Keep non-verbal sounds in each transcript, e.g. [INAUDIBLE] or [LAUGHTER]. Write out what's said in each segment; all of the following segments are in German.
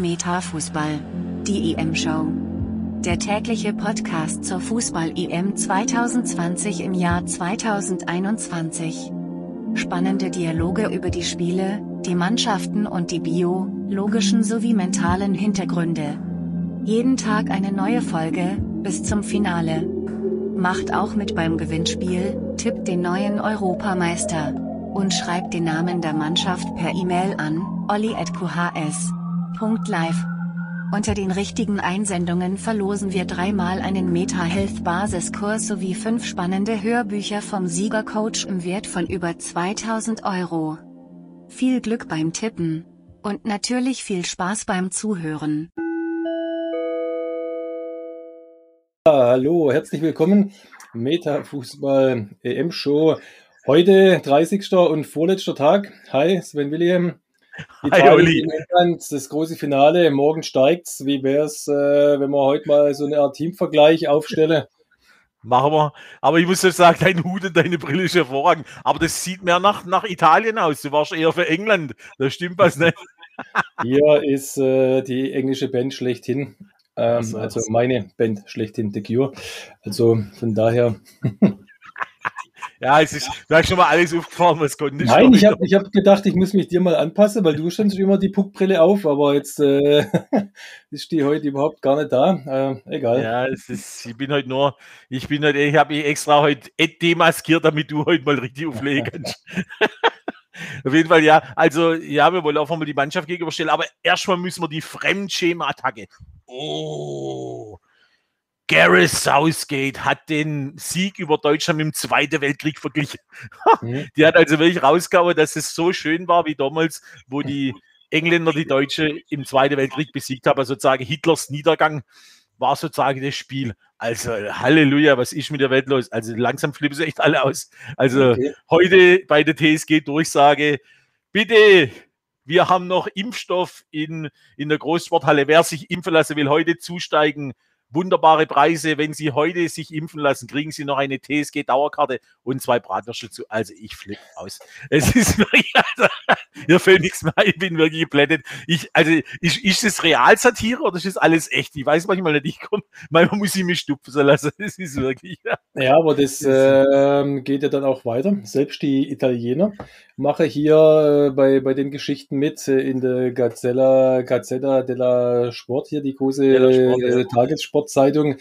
Metafußball. Die EM-Show. Der tägliche Podcast zur Fußball-EM 2020 im Jahr 2021. Spannende Dialoge über die Spiele, die Mannschaften und die biologischen sowie mentalen Hintergründe. Jeden Tag eine neue Folge, bis zum Finale. Macht auch mit beim Gewinnspiel, tippt den neuen Europameister. Und schreibt den Namen der Mannschaft per E-Mail an, olli.qhs Live. Unter den richtigen Einsendungen verlosen wir dreimal einen Meta Health Basiskurs sowie fünf spannende Hörbücher vom Siegercoach im Wert von über 2000 Euro. Viel Glück beim Tippen. Und natürlich viel Spaß beim Zuhören. Hallo, herzlich willkommen. Meta Fußball EM Show. Heute 30. und vorletzter Tag. Hi, Sven William. Oli. England, das große Finale, morgen steigt's. Wie wär's, äh, wenn wir heute mal so eine Art Teamvergleich aufstellen? Machen wir. Aber ich muss ja sagen, dein Hut und deine Brille ist hervorragend. Aber das sieht mehr nach, nach Italien aus. Du warst eher für England. Das stimmt was nicht. [LAUGHS] Hier ist äh, die englische Band schlechthin. Ähm, also, also meine Band schlechthin, The Cure. Also von daher. [LAUGHS] Ja, es ist, du hast schon mal alles aufgefahren, was konnte ich. Nein, ich habe ich hab gedacht, ich muss mich dir mal anpassen, weil du stellst immer die Puckbrille auf, aber jetzt äh, [LAUGHS] ist die heute überhaupt gar nicht da. Äh, egal. Ja, es ist, ich bin heute nur, ich bin heute, ich habe mich extra heute demaskiert, damit du heute mal richtig auflegen kannst. [LAUGHS] Auf jeden Fall, ja. Also, ja, wir wollen auch mal die Mannschaft gegenüberstellen, aber erstmal müssen wir die Fremdschema-Attacke. Oh, Gareth Southgate hat den Sieg über Deutschland mit dem Zweiten Weltkrieg verglichen. [LAUGHS] Mhm. Die hat also wirklich rausgehauen, dass es so schön war wie damals, wo die Engländer die Deutsche im Zweiten Weltkrieg besiegt haben. Also sozusagen Hitlers Niedergang war sozusagen das Spiel. Also Halleluja, was ist mit der Welt los? Also langsam flippen sie echt alle aus. Also okay. heute bei der TSG Durchsage, bitte wir haben noch Impfstoff in, in der Großsporthalle. Wer sich impfen lassen will, heute zusteigen wunderbare Preise. Wenn Sie heute sich impfen lassen, kriegen Sie noch eine TSG-Dauerkarte und zwei Bratwürste zu. Also ich flippe aus. Es ist wirklich, also, hier fällt nichts mehr. Ich bin wirklich geblättet. Ich, also ist, ist das Realsatire oder ist das alles echt? Ich weiß manchmal nicht. Ich komme, manchmal muss ich mich stupfen lassen. Das ist wirklich. Ja, ja aber das äh, geht ja dann auch weiter. Selbst die Italiener mache hier äh, bei, bei den Geschichten mit äh, in der Gazzella, Gazzetta della Sport, hier die große Sport, äh, ja. Tagessportzeitung.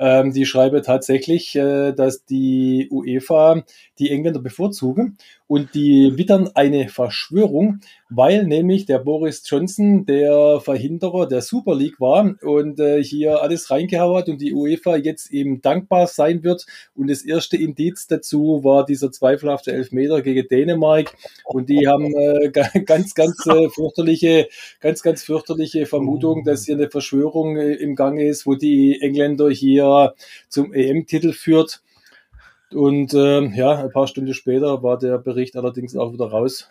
Ähm, die schreibe tatsächlich, äh, dass die UEFA die Engländer bevorzugen und die wittern eine Verschwörung, weil nämlich der Boris Johnson der Verhinderer der Super League war und äh, hier alles reingehauen hat und die UEFA jetzt eben dankbar sein wird. Und das erste Indiz dazu war dieser zweifelhafte Elfmeter gegen Dänemark und die haben äh, ganz, ganz äh, fürchterliche, ganz, ganz fürchterliche Vermutung, dass hier eine Verschwörung äh, im Gange ist, wo die Engländer hier zum EM-Titel führt. Und ähm, ja, ein paar Stunden später war der Bericht allerdings auch wieder raus.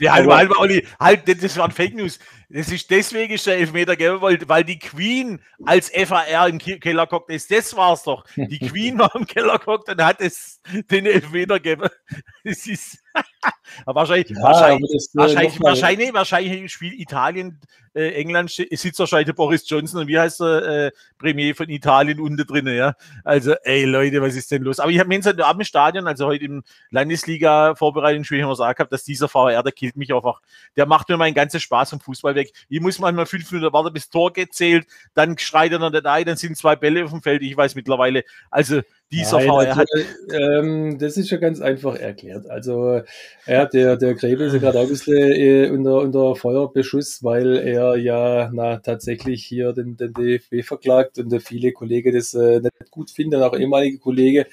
ja, [LAUGHS] halt, halt, Olli, halt, das waren Fake News. Das ist deswegen ist der Elfmeter gegeben, weil, weil die Queen als FAR im Keller guckt ist. Das war's doch. Die [LAUGHS] Queen war im Keller guckt und hat es den Elfmeter gegeben. [LAUGHS] Das ist [LAUGHS] wahrscheinlich, ja, wahrscheinlich, das, äh, wahrscheinlich, wahrscheinlich, wahrscheinlich spielt Italien, äh, England sitzt wahrscheinlich Boris Johnson und wie heißt der äh, Premier von Italien unten drin, ja. Also, ey Leute, was ist denn los? Aber ich habe mir jetzt am Stadion, also heute im Landesliga-Vorbereitungsspiel, immer gesagt, dass dieser VR, der killt mich einfach. Der macht mir meinen ganzen Spaß vom Fußball weg. Ich muss manchmal fünf Minuten warten, bis Tor gezählt, dann schreit er noch nicht ein, dann sind zwei Bälle auf dem Feld. Ich weiß mittlerweile, also dieser Nein, VR hat. Ähm, das ist ja ganz einfach erklärt. Also, ja, der, der Gräbe ist ja gerade ein bisschen äh, unter, unter Feuerbeschuss, weil er ja na, tatsächlich hier den, den DFB verklagt und viele Kollegen das äh, nicht gut finden, auch ehemalige Kollegen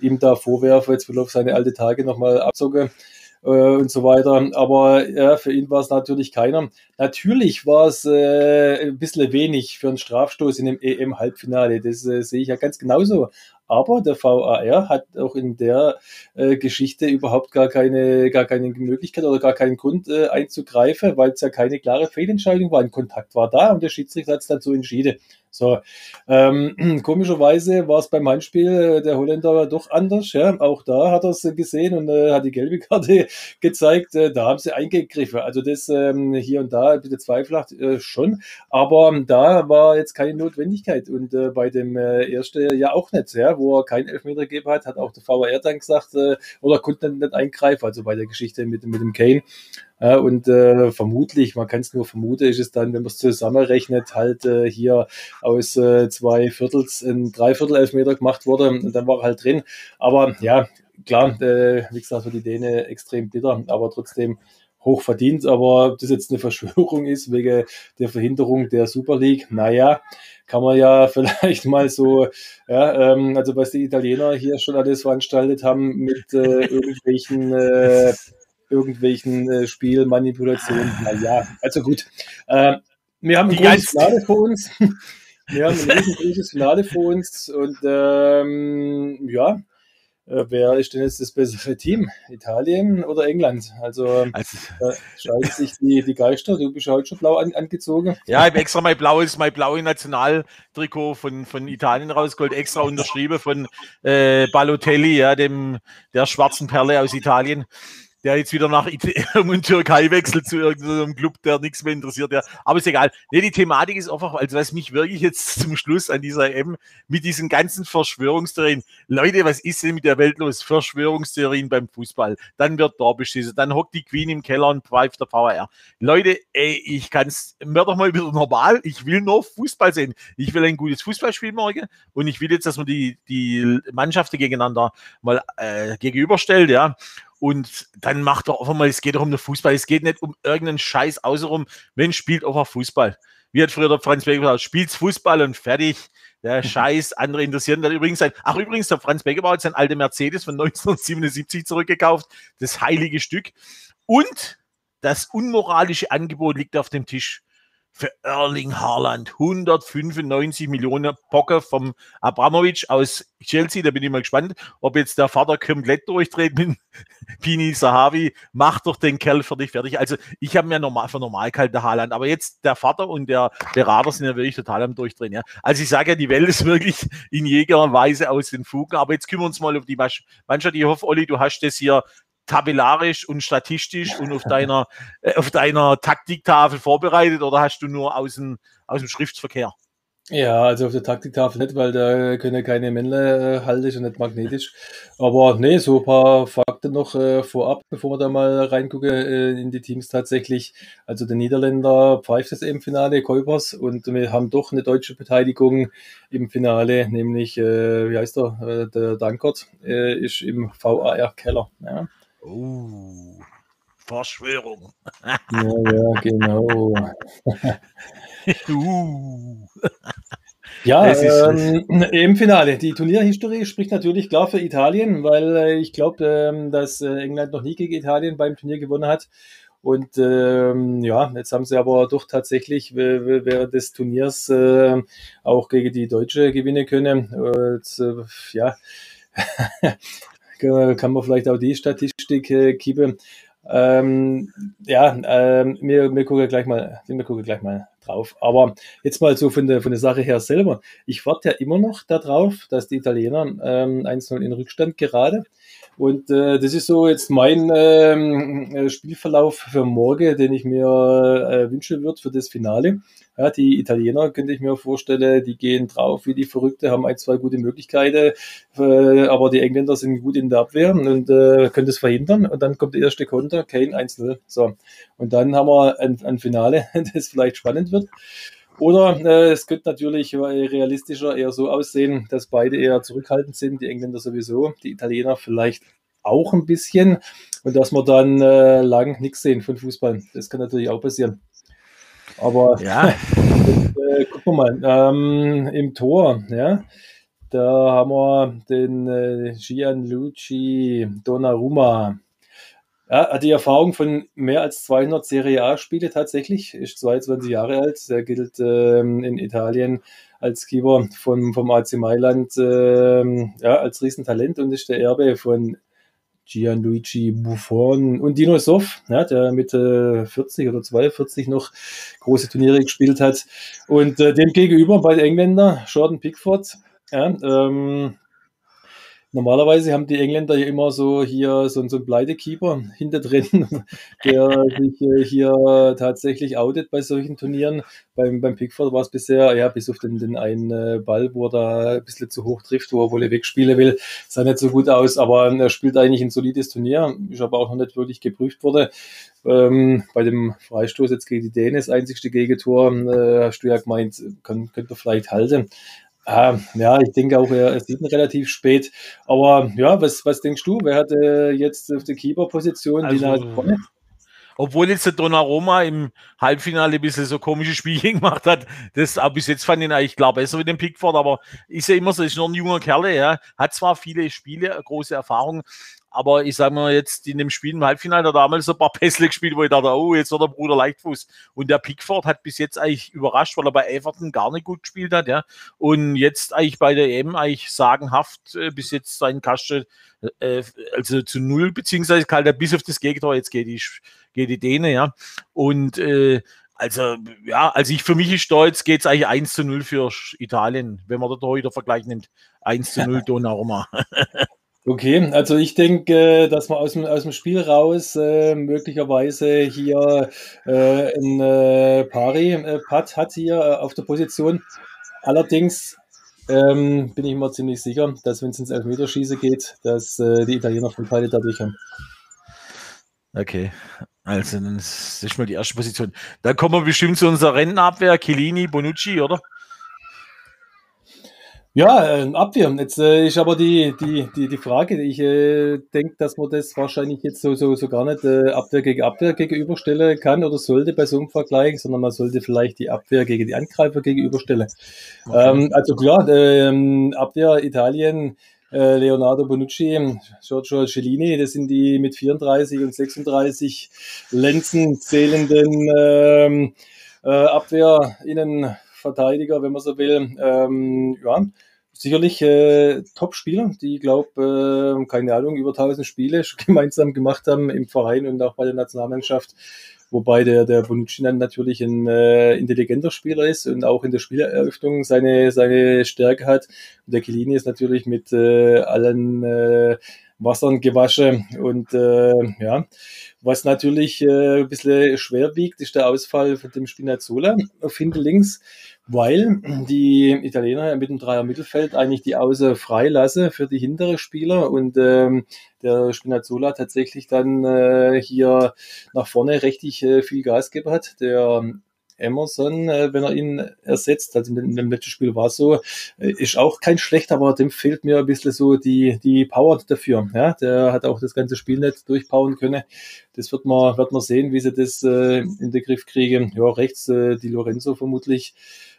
ihm da vorwerfen, jetzt will er auf seine alte Tage nochmal abzocken äh, und so weiter. Aber ja, für ihn war es natürlich keiner. Natürlich war es äh, ein bisschen wenig für einen Strafstoß in dem EM-Halbfinale. Das äh, sehe ich ja ganz genauso. Aber der VAR hat auch in der äh, Geschichte überhaupt gar keine, gar keine Möglichkeit oder gar keinen Grund äh, einzugreifen, weil es ja keine klare Fehlentscheidung war. Ein Kontakt war da und der Schiedsrichter hat es dazu entschieden. So, ähm, [CLEARS THROAT] komischerweise war es beim Handspiel äh, der Holländer doch anders. Ja, auch da hat er es gesehen und äh, hat die gelbe Karte [LAUGHS] gezeigt. Äh, da haben sie eingegriffen. Also das ähm, hier und da bisschen zweifelhaft äh, schon, aber da war jetzt keine Notwendigkeit und äh, bei dem äh, ersten ja auch nicht, ja, wo er keinen Elfmeter gegeben hat, hat auch der VR dann gesagt oder konnte nicht eingreifen. Also bei der Geschichte mit mit dem Kane. Ja, und äh, vermutlich, man kann es nur vermuten, ist es dann, wenn man es zusammenrechnet, halt äh, hier aus äh, zwei Viertels ein Dreiviertel Elfmeter gemacht wurde und dann war er halt drin. Aber ja, klar, äh, wie gesagt, für die Däne extrem bitter, aber trotzdem hoch verdient. Aber ob das jetzt eine Verschwörung ist wegen der Verhinderung der Super League, naja, kann man ja [LAUGHS] vielleicht mal so, ja, ähm, also was die Italiener hier schon alles veranstaltet haben mit äh, irgendwelchen äh, irgendwelchen äh, Spielmanipulationen. Naja, also gut. Äh, wir haben ein großes Finale vor uns. [LAUGHS] Wir haben ein riesengroßes Finale vor uns und ähm, ja, äh, wer ist denn jetzt das bessere Team? Italien oder England? Also, also da scheiden sich die, die Geister. Du bist heute schon blau an, angezogen. Ja, ich habe extra mein blaues, mein blaues Nationaltrikot von, von Italien rausgeholt, extra unterschrieben von äh, Balotelli, ja, dem der schwarzen Perle aus Italien der jetzt wieder nach [LAUGHS] in Türkei wechselt zu irgendeinem Club, der nichts mehr interessiert. Ja. Aber ist egal. Nee, die Thematik ist einfach, also was mich wirklich jetzt [LAUGHS] zum Schluss an dieser M mit diesen ganzen Verschwörungstheorien, Leute, was ist denn mit der Welt los? Verschwörungstheorien beim Fußball. Dann wird da beschissen, dann hockt die Queen im Keller und pfeift der VR. Leute, ey, ich kann's, mir doch mal wieder normal, ich will nur Fußball sehen. Ich will ein gutes Fußballspiel morgen und ich will jetzt, dass man die, die Mannschaften gegeneinander mal äh, gegenüberstellt, ja. Und dann macht er einfach mal, es geht doch um den Fußball, es geht nicht um irgendeinen Scheiß außenrum. Mensch, spielt einfach Fußball. Wie hat früher der Franz Beckenbauer gesagt, spielt Fußball und fertig. Der [LAUGHS] Scheiß, andere interessieren dann übrigens sein. Ach, übrigens, der Franz Beckenbauer hat sein alte Mercedes von [LAUGHS] 1977 zurückgekauft. Das heilige Stück. Und das unmoralische Angebot liegt auf dem Tisch für Erling Haaland. 195 Millionen Pocker vom Abramovic aus Chelsea. Da bin ich mal gespannt, ob jetzt der Vater komplett durchdreht mit [LAUGHS] Pini Sahavi. Macht doch den Kerl für dich fertig. Also ich habe mir normal für normal kalter Haaland, aber jetzt der Vater und der Berater sind ja wirklich total am Durchdrehen. Ja. Also ich sage ja, die Welt ist wirklich in jeger Weise aus den Fugen. Aber jetzt kümmern wir uns mal um die Mannschaft. Ich hoffe, Olli, du hast das hier tabellarisch und statistisch und auf [LAUGHS] deiner, äh, auf deiner Taktiktafel vorbereitet oder hast du nur aus dem, aus dem Schriftverkehr? Ja, also auf der Taktiktafel nicht, weil da können keine Männle äh, halten und nicht magnetisch. Aber nee, so ein paar Fakten noch äh, vorab, bevor wir da mal reingucken äh, in die Teams tatsächlich. Also der Niederländer pfeift es im Finale, Kolpers, und wir haben doch eine deutsche Beteiligung im Finale, nämlich, äh, wie heißt er, äh, der Dankert, äh, ist im VAR Keller. Ja. Oh, Verschwörung. ja, ja, genau. uh. Ja, ähm, im Finale. Die Turnierhistorie spricht natürlich klar für Italien, weil äh, ich glaube, ähm, dass äh, England noch nie gegen Italien beim Turnier gewonnen hat. Und ähm, ja, jetzt haben sie aber doch tatsächlich während des Turniers äh, auch gegen die Deutsche gewinnen können. Und, äh, ja, kann man vielleicht auch die Statistik äh, kippen. Ähm, ja, ähm, wir, wir gucken gleich mal, wir gucken gleich mal drauf. Aber jetzt mal so von der, von der Sache her selber. Ich warte ja immer noch darauf, dass die Italiener ähm, 1-0 in Rückstand gerade. Und äh, das ist so jetzt mein ähm, äh, Spielverlauf für morgen, den ich mir äh, wünschen würde für das Finale. Ja, die Italiener könnte ich mir vorstellen, die gehen drauf wie die Verrückte, haben ein, zwei gute Möglichkeiten, äh, aber die Engländer sind gut in der Abwehr und äh, können das verhindern. Und dann kommt der erste Konter, Kane 1-0. So. Und dann haben wir ein, ein Finale, [LAUGHS] das vielleicht spannend wird. Oder äh, es könnte natürlich realistischer eher so aussehen, dass beide eher zurückhaltend sind, die Engländer sowieso, die Italiener vielleicht auch ein bisschen und dass wir dann äh, lang nichts sehen von Fußball. Das kann natürlich auch passieren. Aber ja. [LAUGHS] äh, gucken wir mal. Ähm, Im Tor, ja, da haben wir den äh, Gianluigi Donnarumma. Ja, hat die Erfahrung von mehr als 200 Serie A-Spiele tatsächlich, ist 22 Jahre alt. Er gilt ähm, in Italien als Keeper von, vom AC Mailand ähm, ja, als Riesentalent und ist der Erbe von Gianluigi Buffon und Dino Soff, ja, der mit äh, 40 oder 42 noch große Turniere gespielt hat. Und äh, dem gegenüber bei den Engländern Jordan Pickford, ja, ähm, Normalerweise haben die Engländer ja immer so hier so, so einen Pleitekeeper [LAUGHS] hinter drin, der sich äh, hier tatsächlich outet bei solchen Turnieren. Beim, beim Pickford war es bisher, ja, bis auf den, den einen äh, Ball, wo er da ein bisschen zu hoch trifft, wo er wohl wegspielen will, sah nicht so gut aus, aber er spielt eigentlich ein solides Turnier, ist aber auch noch nicht wirklich geprüft worden. Ähm, bei dem Freistoß jetzt gegen die Dänen, das einzigste Gegentor, äh, hast du ja gemeint, könnte er vielleicht halten. Ah, ja, ich denke auch, er, sieht ihn relativ spät. Aber ja, was, was denkst du? Wer hat äh, jetzt auf der Keeper-Position Also, die Nase vorne? Obwohl jetzt der Donnarumma im Halbfinale ein bisschen so komische Spiele [LAUGHS] gemacht hat, das auch bis jetzt fand ich ihn eigentlich klar besser wie den Pickford, aber ist ja immer so, ist noch ein junger Kerl, ja, hat zwar viele Spiele, große Erfahrung, aber ich sage mal jetzt in dem Spiel im Halbfinale hat er damals ein paar [LAUGHS] Pässe gespielt, wo ich dachte, oh, jetzt wird der Bruder Leichtfuß. Und der Pickford hat bis jetzt eigentlich überrascht, weil er bei Everton gar nicht gut gespielt hat, ja. Und jetzt eigentlich bei der EM eigentlich sagenhaft äh, bis jetzt seinen Kasten äh, also zu null, beziehungsweise kalt er bis auf das Gegentor, jetzt geht die, geht die Däne, ja. Und äh, also, ja, also ich für mich ist jetzt geht es eigentlich 1 zu 0 für Italien, wenn man da Torhüter Vergleich nimmt. 1 zu 0 [LAUGHS] Donnarumma. Okay, also ich denke, dass man aus dem, aus dem Spiel raus äh, möglicherweise hier äh, ein äh, Pari-Putt hat hier äh, auf der Position. Allerdings ähm, bin ich mir ziemlich sicher, dass wenn es ins Elfmeterschießen geht, dass äh, die Italiener Vorteile dadurch haben. Okay, also dann ist das ist mal die erste Position. Dann kommen wir bestimmt zu unserer Rennabwehr, Chiellini, Bonucci, oder? Ja, äh, Abwehr. Jetzt äh, ist aber die, die, die, die Frage, ich äh, denke, dass man das wahrscheinlich jetzt so, so, so gar nicht äh, Abwehr gegen Abwehr gegenüberstellen kann oder sollte bei so einem Vergleich, sondern man sollte vielleicht die Abwehr gegen die Angreifer gegenüberstellen. Okay. Ähm, also klar, ähm, Abwehr Italien, äh, Leonardo Bonucci, Giorgio Cellini, das sind die mit 34 und 36 Lenzen zählenden ähm, äh, Abwehr, Innenverteidiger, wenn man so will. Ähm, ja, sicherlich äh, Top-Spieler, die, glaube äh, keine Ahnung, über 1000 Spiele [LAUGHS] gemeinsam gemacht haben im Verein und auch bei der Nationalmannschaft. Wobei der, der Bonucci dann natürlich ein äh, intelligenter Spieler ist und auch in der Spieleröffnung seine, seine Stärke hat. Und der Chiellini ist natürlich mit äh, allen äh, Wassern gewaschen und äh, ja, was natürlich äh, ein bisschen schwer wiegt, ist der Ausfall von dem Spinazzola auf hinten links, weil die Italiener mit dem Dreier Mittelfeld eigentlich die Außen frei lassen für die hintere Spieler und ähm, der Spinazzola tatsächlich dann äh, hier nach vorne richtig äh, viel Gas gegeben hat. Der Emerson, äh, wenn er ihn ersetzt, also in dem letzten Spiel war es so, äh, ist auch kein schlechter, aber dem fehlt mir ein bisschen so die, die Power dafür. Ja, der hat auch das ganze Spiel nicht durchpowern können. Das wird man, wird man sehen, wie sie das äh, in den Griff kriegen. Ja, rechts äh, die Lorenzo vermutlich.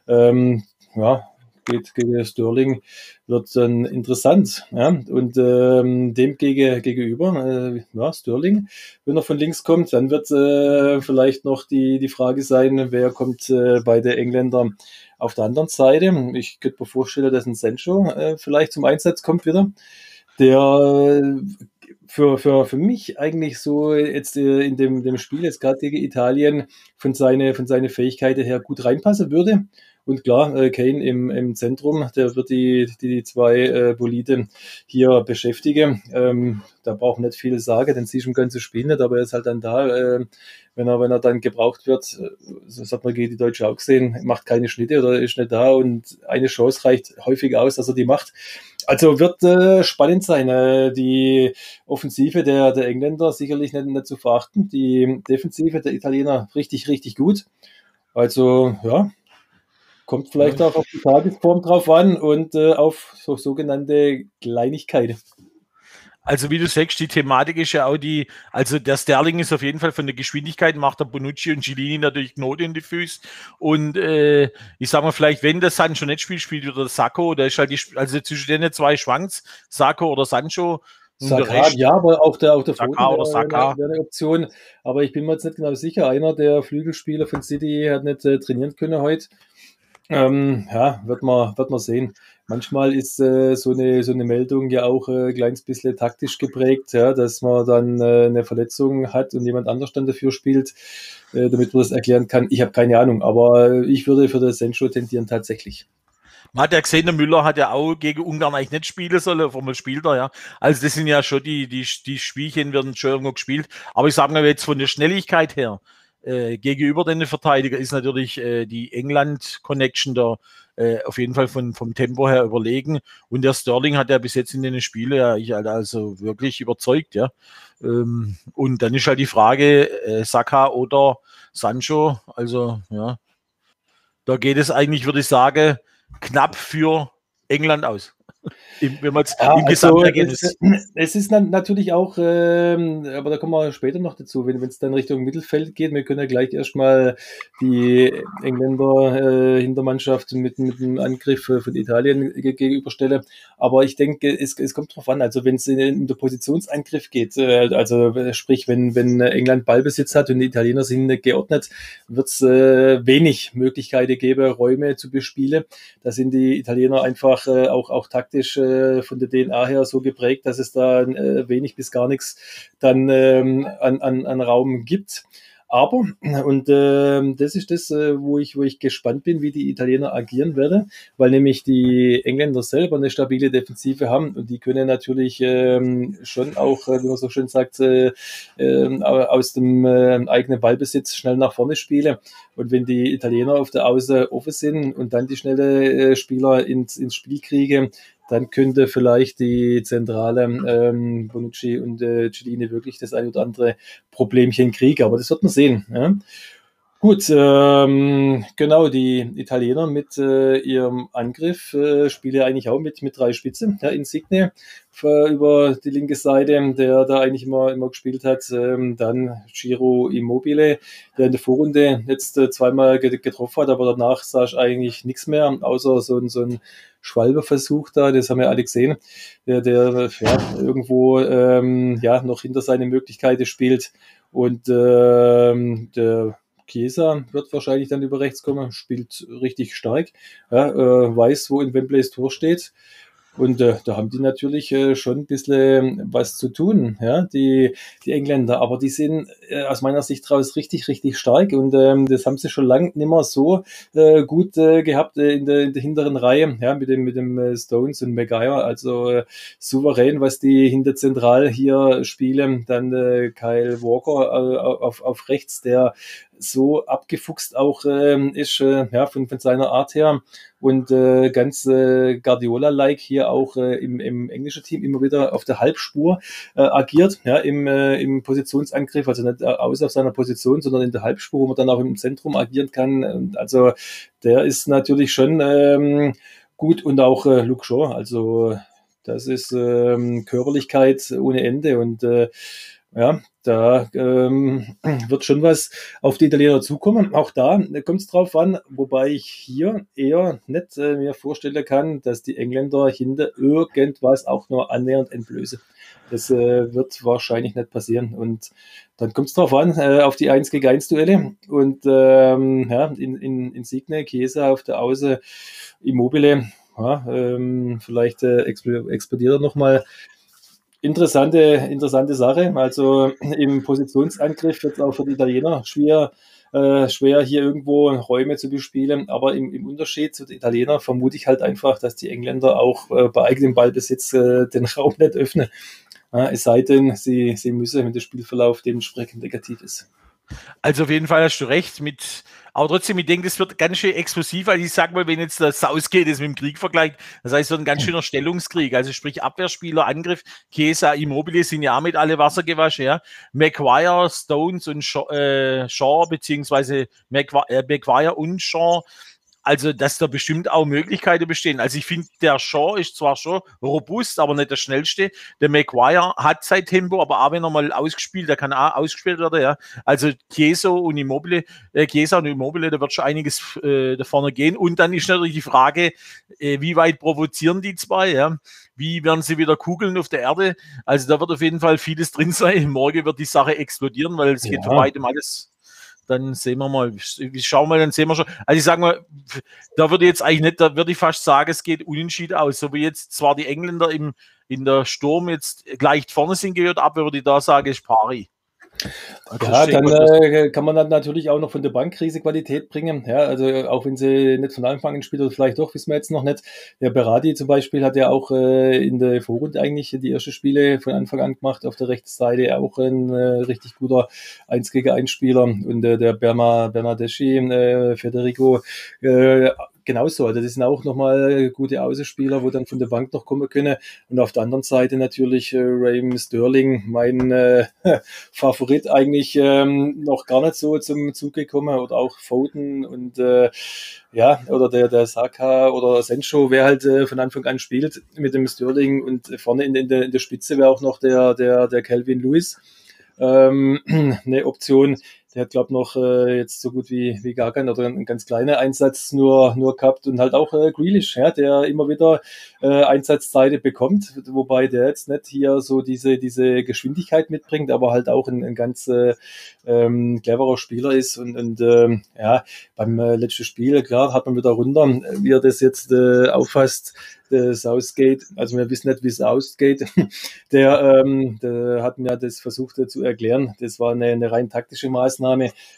Ähm, ja, geht gegen Sterling, wird dann interessant. Ja? Und ähm, dem gegen, gegenüber, äh, ja, Sterling, wenn er von links kommt, dann wird äh, vielleicht noch die, die Frage sein, wer kommt äh, bei der Engländer auf der anderen Seite. Ich könnte mir vorstellen, dass ein Sancho äh, vielleicht zum Einsatz kommt wieder. Der für, für, für mich eigentlich so jetzt äh, in dem, dem Spiel, jetzt gerade gegen Italien, von seine, von seine Fähigkeiten her gut reinpassen würde. Und klar, äh, Kane im, im Zentrum, der wird die, die, die zwei äh, hier beschäftigen. Ähm, da braucht nicht viel sagen, denn sie schon ganze Spiel nicht, aber er ist halt dann da, äh, wenn er, wenn er dann gebraucht wird, äh, das hat man gegen die Deutsche auch gesehen, macht keine Schnitte oder ist nicht da und eine Chance reicht häufig aus, dass er die macht. Also wird äh, spannend sein. Äh, die Offensive der, der Engländer sicherlich nicht, nicht zu verachten. Die Defensive der Italiener richtig, richtig gut. Also ja, kommt vielleicht auch auf die Tagesform drauf an und äh, auf so sogenannte Kleinigkeiten. Also wie du sagst, die Thematik ist ja auch die, also der Sterling ist auf jeden Fall von der Geschwindigkeit, macht der Bonucci und Gilini natürlich Knoten in die Füße. Und äh, ich sag mal, vielleicht, wenn der Sancho nicht spielt, spielt wieder der Sacco, da ist halt die, also zwischen den zwei schwanks, Sacco oder Sancho. Saka, ja, aber auch der, auch der Saka Foden oder wäre Saka. wäre eine Option. Aber ich bin mir jetzt nicht genau sicher. Einer der Flügelspieler von City hat nicht äh, trainieren können heute. Ähm, ja, wird man, wird man sehen. Manchmal ist äh, so, eine, so eine Meldung ja auch äh, ein kleines bisschen taktisch geprägt, ja, dass man dann äh, eine Verletzung hat und jemand anders dann dafür spielt, äh, damit man das erklären kann. Ich habe keine Ahnung, aber ich würde für das Sencho tendieren tatsächlich. Man hat ja gesehen, der Müller hat ja auch gegen Ungarn eigentlich nicht spielen sollen, auf einmal spielt er, ja. Also das sind ja schon die, die, die Spielchen werden schon irgendwo gespielt. Aber ich sage mal jetzt von der Schnelligkeit her, äh, gegenüber den Verteidiger ist natürlich äh, die England-Connection da äh, auf jeden Fall von, vom Tempo her überlegen. Und der Sterling hat ja bis jetzt in den Spielen ja ich halt also wirklich überzeugt, ja. Ähm, und dann ist halt die Frage, äh, Saka oder Sancho, also ja, da geht es eigentlich, würde ich sagen, knapp für England aus wenn man ja, im also es, es, ist natürlich auch, ähm, aber da kommen wir später noch dazu, wenn es dann Richtung Mittelfeld geht. Wir können ja gleich erstmal die Engländer äh, Hintermannschaft mit, mit dem Angriff von Italien gegenüberstellen. Aber ich denke, es, es kommt drauf an. Also wenn es in, der Positionsangriff geht, äh, also sprich, wenn, wenn England Ballbesitz hat und die Italiener sind geordnet, wird es äh, wenig Möglichkeiten geben, Räume zu bespielen. Da sind die Italiener einfach äh, auch, auch taktisch äh, äh, von der DNA her so geprägt, dass es da äh, wenig bis gar nichts dann ähm, an, an, an Raum gibt. Aber, und äh, das ist das, äh, wo, ich, wo ich gespannt bin, wie die Italiener agieren werden, weil nämlich die Engländer selber eine stabile Defensive haben und die können natürlich ähm, schon auch, äh, wie man so schön sagt, äh, äh, aus dem äh, eigenen Ballbesitz schnell nach vorne spielen. Und wenn die Italiener auf der Außen offen sind und dann die schnelle äh, Spieler ins, ins Spiel kriegen, dann könnte vielleicht die Zentrale ähm, Bonucci und äh, Cellini wirklich das ein oder andere Problemchen kriegen. Aber das wird man sehen. Ja. Gut, ähm, genau, die Italiener mit äh, ihrem Angriff äh, spielen eigentlich auch mit, mit drei Spitzen. Ja, Insigne für, über die linke Seite, der da eigentlich immer, immer gespielt hat. Ähm, dann Giro Immobile, der in der Vorrunde jetzt äh, zweimal getroffen hat, aber danach sah ich eigentlich nichts mehr, außer so ein, so ein Schwalbe-Versuch da, das haben wir alle gesehen, der, der ja, irgendwo ähm, ja, noch hinter seine Möglichkeiten spielt. Und ähm, der Chiesa wird wahrscheinlich dann über rechts kommen, spielt richtig stark, ja, äh, weiß, wo in Wembley's Tor steht. Und äh, da haben die natürlich äh, schon ein bisschen was zu tun, ja, die, die Engländer. Aber die sind äh, aus meiner Sicht raus richtig, richtig stark. Und ähm, das haben sie schon lange nicht mehr so äh, gut äh, gehabt äh, in, der, in der hinteren Reihe, ja, mit dem, mit dem äh, Stones und Maguire. Also äh, souverän, was die hinter zentral hier spielen. Dann äh, Kyle Walker äh, auf, auf rechts, der so abgefuchst auch ähm, ist, äh, ja, von, von seiner Art her. Und äh, ganz äh, Guardiola-like hier auch äh, im, im englischen Team immer wieder auf der Halbspur äh, agiert, ja, im, äh, im Positionsangriff, also nicht aus auf seiner Position, sondern in der Halbspur, wo man dann auch im Zentrum agieren kann. Und also der ist natürlich schon ähm, gut und auch äh, Luke Shaw, also das ist ähm, Körperlichkeit ohne Ende. Und äh, ja, da ähm, wird schon was auf die Italiener zukommen. Auch da kommt es drauf an, wobei ich hier eher nicht äh, mir vorstellen kann, dass die Engländer hinter irgendwas auch nur annähernd entblößen. Das äh, wird wahrscheinlich nicht passieren. Und dann kommt es drauf an, äh, auf die 1 gegen 1 Duelle. Und ähm, ja, in, in, in Signe, Chiesa auf der Auße, Immobile, ja, ähm, vielleicht äh, explodiert er nochmal interessante, interessante Sache. Also im Positionsangriff wird es auch für die Italiener schwer, äh, schwer hier irgendwo Räume zu bespielen. Aber im, im Unterschied zu den Italienern vermute ich halt einfach, dass die Engländer auch äh, bei eigenem Ballbesitz äh, den Raum nicht öffnen. es sei denn, sie, sie müssen, wenn der Spielverlauf dementsprechend negativ ist. Also auf jeden Fall hast du recht mit, aber trotzdem, ich denke, das wird ganz schön explosiv. Also ich sag mal, wenn jetzt das ausgeht, das mit dem Krieg vergleicht, das heißt so ein ganz schöner Stellungskrieg. Also sprich Abwehrspieler, Angriff, Chiesa, Immobile sind ja auch mit alle Wasser gewaschen, ja. Maguire, Stones und Shaw, äh, Shaw beziehungsweise Maguire, äh, Maguire und Shaw also, dass da bestimmt auch Möglichkeiten bestehen. Also, ich finde, der Shaw ist zwar schon robust, aber nicht der schnellste. Der Maguire hat sein Tempo, aber auch wenn er mal ausgespielt, der kann auch ausgespielt werden, ja. Also, Chiesa und Immobile, äh, Chiesa und Immobile, da wird schon einiges äh, da vorne gehen. Und dann ist natürlich die Frage, äh, wie weit provozieren die zwei, ja. Wie werden sie wieder kugeln auf der Erde? Also, da wird auf jeden Fall vieles drin sein. Morgen wird die Sache explodieren, weil es ja. geht für weitem alles dann sehen wir mal, schauen wir, dann sehen wir schon. Also ich sage mal, da würde jetzt eigentlich nicht, da würde ich fast sagen, es geht unentschieden aus. So wie jetzt zwar die Engländer im, in der Sturm jetzt gleich vorne sind, gehört ab, würde ich da sagen, ist Pari. Also ja, dann äh, kann man dann natürlich auch noch von der Bankkrise Qualität bringen. Ja, also auch wenn sie nicht von Anfang an spielt oder vielleicht doch, wissen wir jetzt noch nicht. Der Berardi zum Beispiel hat ja auch äh, in der Vorrunde eigentlich die ersten Spiele von Anfang an gemacht. Auf der rechten Seite auch ein äh, richtig guter 1 gegen 1 Spieler. Und äh, der Berma, Bernardeschi, äh, Federico, äh, genauso. Also das sind auch nochmal gute Außenspieler, wo dann von der Bank noch kommen können. Und auf der anderen Seite natürlich äh, Raheem Sterling, mein äh, [LAUGHS] Favorit eigentlich ähm, noch gar nicht so zum Zug gekommen. Oder auch Foden und äh, ja, oder der, der Saka oder Sencho, wer halt äh, von Anfang an spielt mit dem Sterling und vorne in, in, der, in der Spitze wäre auch noch der, der, der Calvin Lewis. Ähm, [CLEARS THROAT] eine Option, der hat, glaube noch äh, jetzt so gut wie, wie gar keinen oder einen ganz kleinen Einsatz nur, nur gehabt und halt auch äh, Grealish, ja, der immer wieder äh, Einsatzzeit bekommt, wobei der jetzt nicht hier so diese, diese Geschwindigkeit mitbringt, aber halt auch ein, ein ganz äh, ähm, cleverer Spieler ist und, und ähm, ja, beim äh, letzten Spiel, klar, hat man wieder runter, wie er das jetzt äh, auffasst, äh, Southgate, also wir wissen nicht, wie es ausgeht, [LAUGHS] der, ähm, der hat mir das versucht äh, zu erklären. Das war eine, eine rein taktische Maßnahme.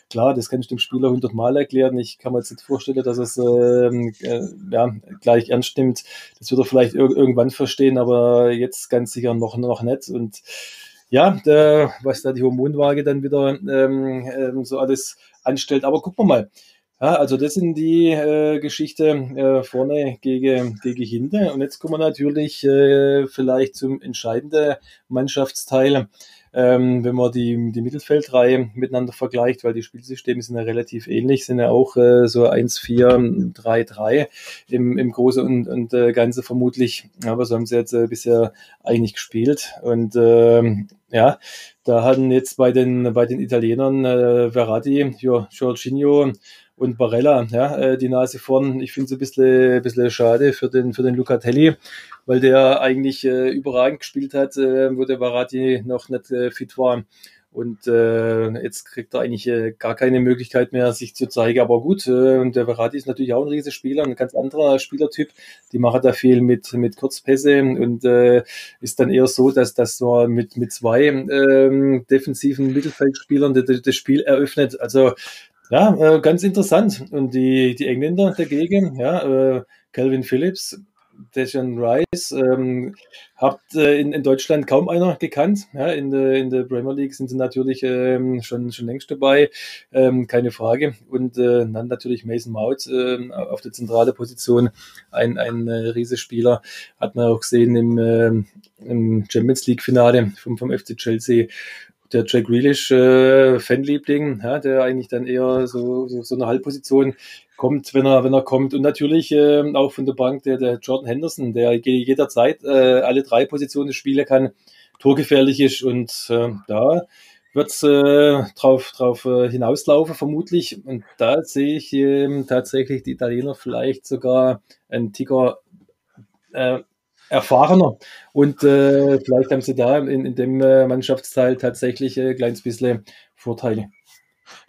Klar, das kann ich dem Spieler hundertmal erklären. Ich kann mir jetzt nicht vorstellen, dass es ähm, äh, ja, gleich ernst nimmt. Das wird er vielleicht ir irgendwann verstehen, aber jetzt ganz sicher noch, noch nicht. Und ja, der, was da die Hormonwaage dann wieder ähm, ähm, so alles anstellt. Aber gucken wir mal. Ja, also das sind die äh, Geschichte äh, vorne gegen, gegen hinten. Und jetzt kommen wir natürlich äh, vielleicht zum entscheidenden Mannschaftsteil, ähm, wenn man die, die Mittelfeldreihe miteinander vergleicht, weil die Spielsysteme sind ja relativ ähnlich, sind ja auch äh, so 1-4-3-3 im, im Großen und, und äh, Ganze vermutlich. Aber so haben sie jetzt äh, bisher eigentlich gespielt. Und ähm, ja, da hatten jetzt bei den, bei den Italienern äh, Verratti, jo, Jorginho, und Barella, ja, äh, die Nase vorn. Ich finde es ein bisschen, ein bisschen schade für den, für den Lucatelli, weil der eigentlich äh, überragend gespielt hat, äh, wo der Barati noch nicht äh, fit war. Und äh, jetzt kriegt er eigentlich äh, gar keine Möglichkeit mehr, sich zu zeigen. Aber gut, der Verratti ist natürlich auch ein Riesenspieler, ein ganz anderer Spielertyp. Die machen da viel mit, mit Kurzpässe und ist dann eher so, dass, dass man mit, mit zwei ähm, defensiven Mittelfeldspielern das, das Spiel eröffnet. Also ja, äh, ganz interessant. Und die, die Engländer dagegen, ja, äh, Phillips, Dejan Rice, ähm, habt äh, in, in Deutschland kaum einer gekannt. Ja, in, der, in der Premier League sind sie natürlich ähm, schon, schon längst dabei, ähm, keine Frage. Und äh, dann natürlich Mason Mount äh, auf der zentralen Position, ein, ein äh, Riesespieler, hat man auch gesehen im, äh, im Champions League-Finale vom, vom FC Chelsea der Jack Grealish äh, Fanliebling, ja, der eigentlich dann eher so, so, so eine Halbposition kommt, wenn er, wenn er kommt. Und natürlich äh, auch von der Bank der, der Jordan Henderson, der jederzeit äh, alle drei Positionen spielen kann, torgefährlich ist. Und äh, da wird es äh, drauf, drauf äh, hinauslaufen, vermutlich. Und da sehe ich äh, tatsächlich die Italiener vielleicht sogar einen Ticker äh, erfahrener. Und äh, vielleicht haben sie da in, in dem äh, Mannschaftsteil tatsächlich ein äh, kleines bisschen Vorteile.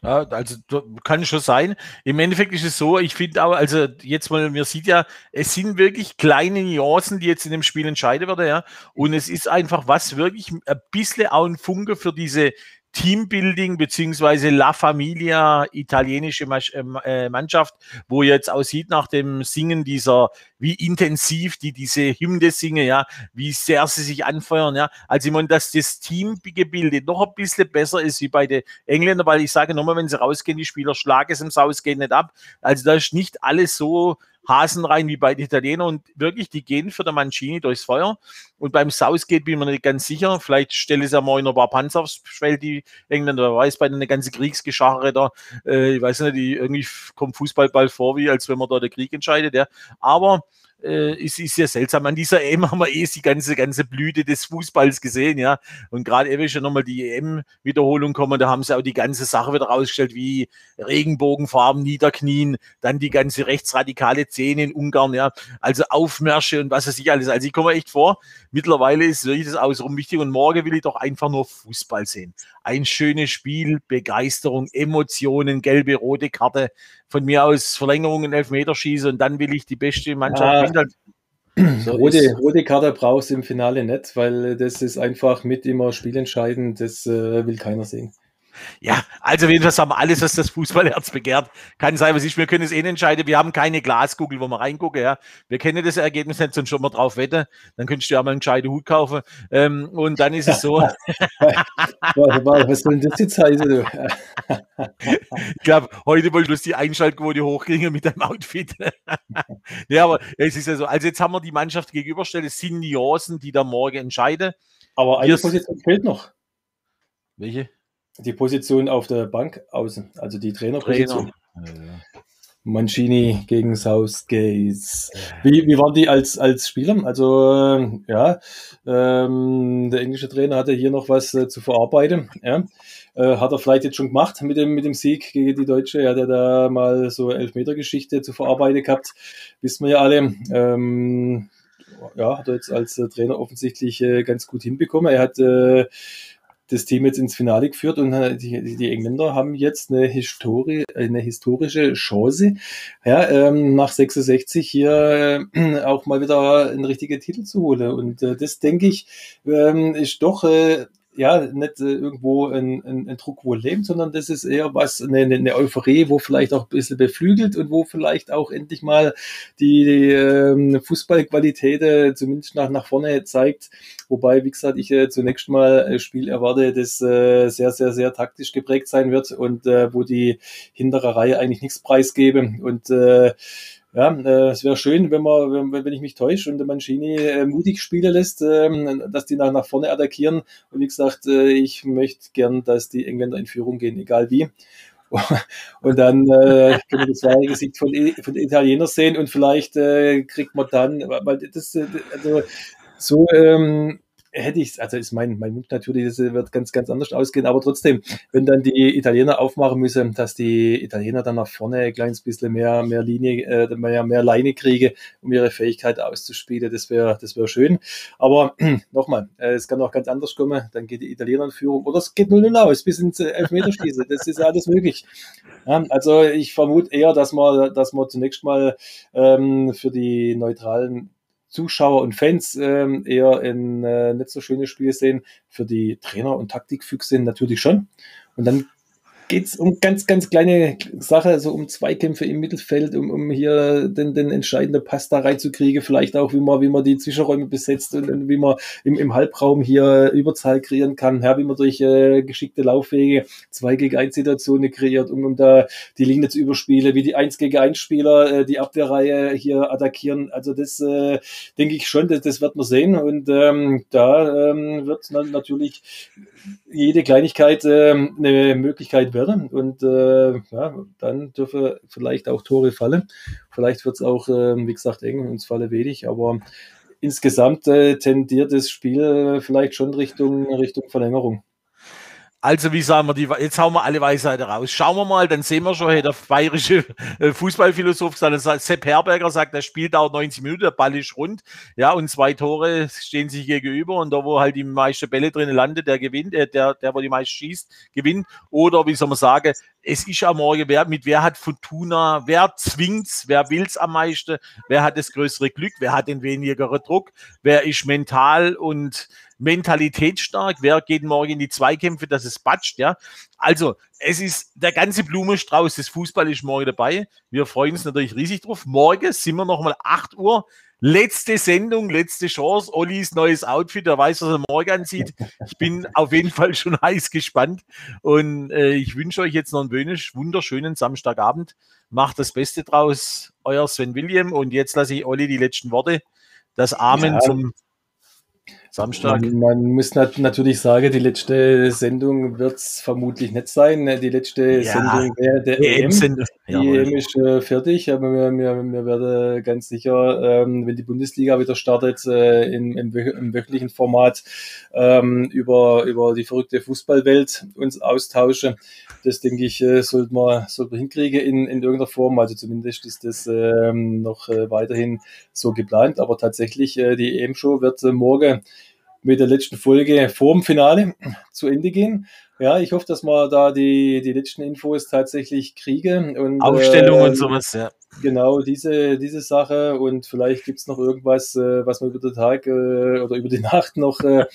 Ja, also kann schon sein. Im Endeffekt ist es so, ich finde aber, also jetzt mal, mir sieht ja, es sind wirklich kleine Nuancen, die jetzt in dem Spiel entscheiden werden, ja. Und es ist einfach was wirklich ein bisschen auch ein Funke für diese Teambuilding beziehungsweise La Familia, italienische ähm, äh, Mannschaft, wo jetzt aussieht nach dem Singen dieser, wie intensiv die diese Hymne singen, ja, wie sehr sie sich anfeuern, ja. Also ich meine, dass das Teamgebilde noch ein bisschen besser ist wie bei den Engländern, weil ich sage nochmal, wenn sie rausgehen, die Spieler schlagen es im Saus, gehen nicht ab. Also da ist nicht alles so Hasen rein wie bei den Italienern und wirklich, die gehen für den Mancini durchs Feuer. Und beim Southgate bin ich mir nicht ganz sicher. Vielleicht stelle ich es ja mal in ein paar Panzer aufs Feld, die Engländer, weiß, bei einer ganzen Kriegsgeschachere da, äh, ich weiß nicht, die, irgendwie kommt Fußball bald vor, wie als wenn man da der Krieg entscheidet, ja. Aber äh, ist, ist ja seltsam. An dieser EM [LAUGHS] haben wir eh die ganze, ganze Blüte des Fußballs gesehen, ja. Und gerade eben schon nochmal die EM-Wiederholung kommen, da haben sie auch die ganze Sache wieder rausgestellt, wie Regenbogenfarben niederknien, dann die ganze rechtsradikale Szene in Ungarn, ja. Also Aufmärsche und was weiß ich alles. Also ich komme echt vor, mittlerweile ist wirklich das Ausrum wichtig und morgen will ich doch einfach nur Fußball sehen. Ein schönes Spiel, Begeisterung, Emotionen, gelbe, rote Karte, von mir aus Verlängerungen, Elfmeterschießen und dann will ich die beste Mannschaft. Ja. So rote, rote Karte brauchst du im Finale nicht, weil das ist einfach mit immer spielentscheidend. Das äh, will keiner sehen. Ja, also jedenfalls haben wir alles, was das Fußballherz begehrt. Kann sein, was ich, wir können es eh entscheiden. Wir haben keine Glaskugel, wo wir reingucken, ja. Wir kennen das Ergebnis nicht, sonst schon mal drauf wetten. Dann könntest du ja mal einen gescheiten Hut kaufen. Ähm, und dann ist es so. [LAUGHS] was soll denn das jetzt heißen? ich glaube, heute wollte du die Einschaltquote hochkriegen mit deinem Outfit. [LAUGHS] ja, aber es ist ja so. Also jetzt haben wir die Mannschaft gegenüberstellt. Es sind Nuancen, die da morgen entscheiden. Aber eine Position fehlt noch. Welche? Die Position auf der Bank außen, also die Trainerposition. Trainer. Mancini gegen Southgate. Wie, wie waren die als, als Spieler? Also, äh, ja, ähm, der englische Trainer hatte hier noch was äh, zu verarbeiten. Ja. Äh, hat er vielleicht jetzt schon gemacht mit dem, mit dem Sieg gegen die Deutsche. Er hat ja da mal so Elfmeter-Geschichte zu verarbeiten gehabt. Wissen wir ja alle. Ähm, ja, hat er jetzt als äh, Trainer offensichtlich äh, ganz gut hinbekommen. Er hat äh, das Team jetzt ins Finale geführt und äh, die, die Engländer haben jetzt eine, Historie, eine historische Chance, ja, ähm, nach 66 hier äh, auch mal wieder einen richtigen Titel zu holen. Und äh, das, denke ich, ähm, ist doch äh, ja, nicht äh, irgendwo ein, ein, ein Druck, wo lebt, sondern das ist eher was, eine, eine Euphorie, wo vielleicht auch ein bisschen beflügelt und wo vielleicht auch endlich mal die, die ähm, Fußballqualität äh, zumindest nach, nach vorne zeigt. Wobei, wie gesagt, ich äh, zunächst mal ein Spiel erwarte, das äh, sehr, sehr, sehr taktisch geprägt sein wird und äh, wo die hintere Reihe eigentlich nichts preisgebe. Und äh, ja, äh, es wäre schön, wenn man, wenn, wenn ich mich täusche und der Mancini äh, mutig spielen lässt, äh, dass die nach, nach vorne attackieren. Und wie gesagt, äh, ich möchte gern, dass die Engländer in Führung gehen, egal wie. [LAUGHS] Und dann äh, können wir das wahre Gesicht von, von den Italienern sehen und vielleicht äh, kriegt man dann, weil das, äh, also so ähm, hätte ich, also ist mein, mein Wunsch natürlich, das wird ganz, ganz anders ausgehen, aber trotzdem, wenn dann die Italiener aufmachen müssen, dass die Italiener dann nach vorne ein kleines bisschen mehr, mehr Linie, äh, mehr, mehr Leine kriege, um ihre Fähigkeit auszuspielen, das wäre, das wäre schön. Aber [CLEARS THROAT] nochmal, äh, es kann auch ganz anders kommen, dann geht die Italiener in Führung oder es geht 0-0 aus, bis ins Elfmeterschießen, das ist alles möglich. Ja, also ich vermute eher, dass man, dass man zunächst mal ähm, für die neutralen Zuschauer und Fans ähm, eher ein äh, nicht so schönes Spiel sehen. Für die Trainer und Taktikfüchse natürlich schon. Und dann geht es um ganz, ganz kleine Sache, also um Zweikämpfe im Mittelfeld, um, um hier den, den entscheidenden Pass da reinzukriegen, vielleicht auch, wie man, wie man die Zwischenräume besetzt und, und wie man im, im Halbraum hier Überzahl kreieren kann, ja, wie man durch äh, geschickte Laufwege zwei gegen eins Situationen kreiert, um, um da die Linie zu überspielen, wie die eins gegen eins Spieler äh, die Abwehrreihe hier attackieren. Also das äh, denke ich schon, das, das wird man sehen und ähm, da ähm, wird natürlich jede Kleinigkeit äh, eine Möglichkeit werden und äh, ja, dann dürfe vielleicht auch Tore fallen. Vielleicht wird es auch, äh, wie gesagt, eng und es falle wenig, aber insgesamt äh, tendiert das Spiel vielleicht schon Richtung, Richtung Verlängerung. Also, wie sagen wir, die, jetzt hauen wir alle Weisheiten raus. Schauen wir mal, dann sehen wir schon, hey, der bayerische äh, Fußballphilosoph Sepp Herberger sagt, das Spiel dauert 90 Minuten, der Ball ist rund, ja, und zwei Tore stehen sich gegenüber und da, wo halt die meisten Bälle drin landet, der gewinnt, äh, der, der, wo die meisten schießt, gewinnt. Oder, wie soll man sagen, es ist am Morgen, wer, mit wer hat Fortuna, wer zwingt's, wer will's am meisten, wer hat das größere Glück, wer hat den wenigeren Druck, wer ist mental und mentalitätsstark, wer geht morgen in die Zweikämpfe, dass es batscht, ja. Also, es ist der ganze Blumenstrauß des Fußball ist morgen dabei. Wir freuen uns natürlich riesig drauf. Morgen sind wir nochmal 8 Uhr. Letzte Sendung, letzte Chance. Ollis neues Outfit, er weiß, was er morgen anzieht. Ich bin [LAUGHS] auf jeden Fall schon heiß gespannt. Und äh, ich wünsche euch jetzt noch einen wunderschönen Samstagabend. Macht das Beste draus. Euer Sven William. Und jetzt lasse ich Olli die letzten Worte. Das Amen ja. zum Samstag. Man, man muss nat natürlich sagen, die letzte Sendung wird es vermutlich nicht sein. Die letzte ja, Sendung wäre der EM. Die EM ist äh, fertig, aber wir, wir, wir werden ganz sicher, ähm, wenn die Bundesliga wieder startet, äh, in, im, im wöchentlichen Format ähm, über, über die verrückte Fußballwelt uns austauschen. Das denke ich, äh, sollte man, sollte man hinkriegen in, in irgendeiner Form. Also zumindest ist das ähm, noch äh, weiterhin so geplant. Aber tatsächlich, äh, die EM-Show wird äh, morgen mit der letzten Folge vor dem Finale zu Ende gehen. Ja, ich hoffe, dass wir da die, die letzten Infos tatsächlich kriegen. Und, Aufstellung äh, und sowas, ja. Genau, diese, diese Sache. Und vielleicht gibt es noch irgendwas, äh, was man über den Tag äh, oder über die [LAUGHS] Nacht noch äh,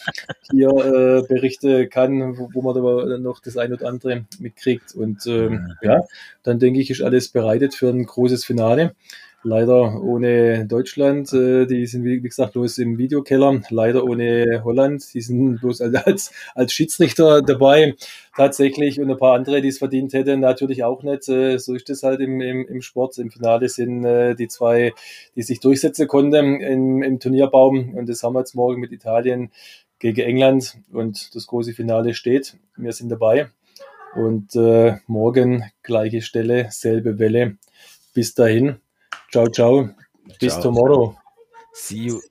hier äh, berichten kann, wo, wo man aber noch das ein oder andere mitkriegt. Und ähm, ja, dann denke ich, ist alles bereitet für ein großes Finale leider ohne Deutschland. Äh, die sind, wie gesagt, bloß im Videokeller. Leider ohne Holland. Die sind bloß als, als Schiedsrichter dabei tatsächlich. Und ein paar andere, die es verdient hätten, natürlich auch nicht. Äh, so ist es halt im, im, im Sport. Im Finale sind äh, die zwei, die sich durchsetzen konnten im, im Turnierbaum. Und das haben wir jetzt morgen mit Italien gegen England. Und das große Finale steht. Wir sind dabei. Und äh, morgen gleiche Stelle, selbe Welle. Bis dahin. Ciao, ciao. Bis ciao. tomorrow. See you.